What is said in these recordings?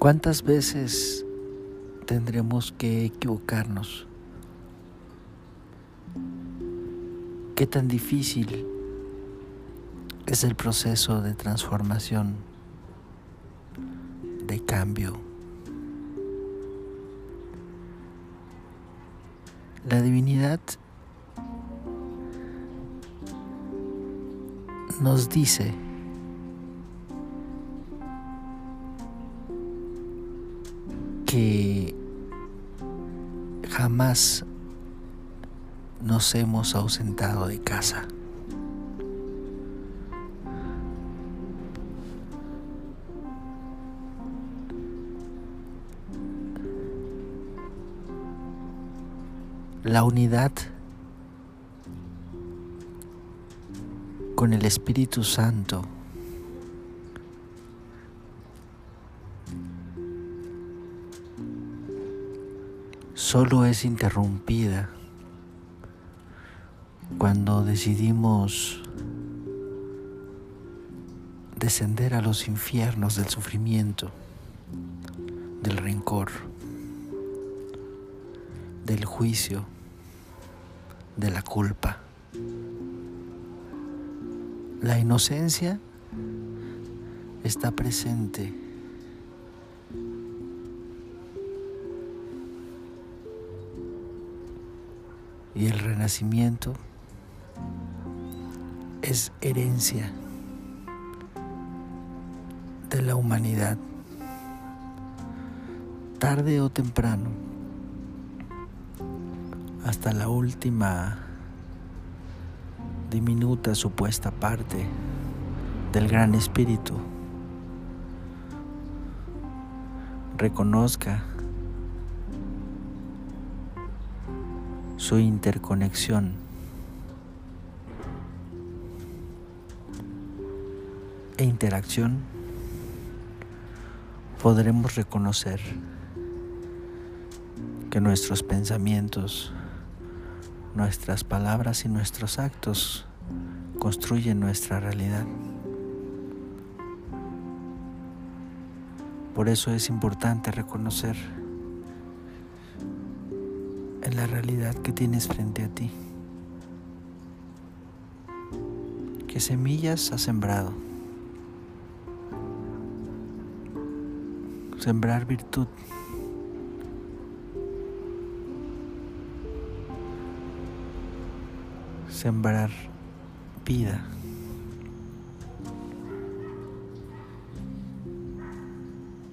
¿Cuántas veces tendremos que equivocarnos? ¿Qué tan difícil es el proceso de transformación, de cambio? La divinidad nos dice que jamás nos hemos ausentado de casa. La unidad con el Espíritu Santo solo es interrumpida cuando decidimos descender a los infiernos del sufrimiento, del rencor, del juicio, de la culpa. La inocencia está presente y el renacimiento es herencia de la humanidad. Tarde o temprano, hasta la última diminuta supuesta parte del gran espíritu, reconozca su interconexión. e interacción podremos reconocer que nuestros pensamientos, nuestras palabras y nuestros actos construyen nuestra realidad. Por eso es importante reconocer la realidad que tienes frente a ti. ¿Qué semillas has sembrado? Sembrar virtud. Sembrar vida.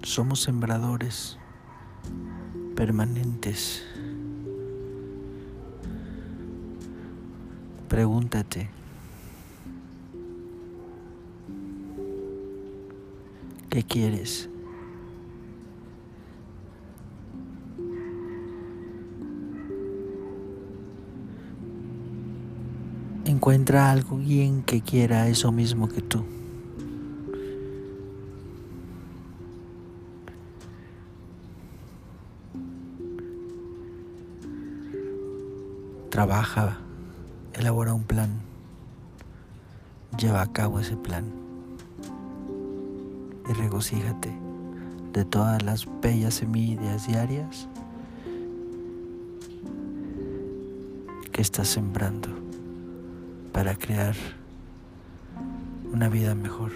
Somos sembradores permanentes. Pregúntate, ¿qué quieres? Encuentra a alguien que quiera eso mismo que tú. Trabaja elabora un plan, lleva a cabo ese plan y regocíjate de todas las bellas semillas diarias que estás sembrando para crear una vida mejor.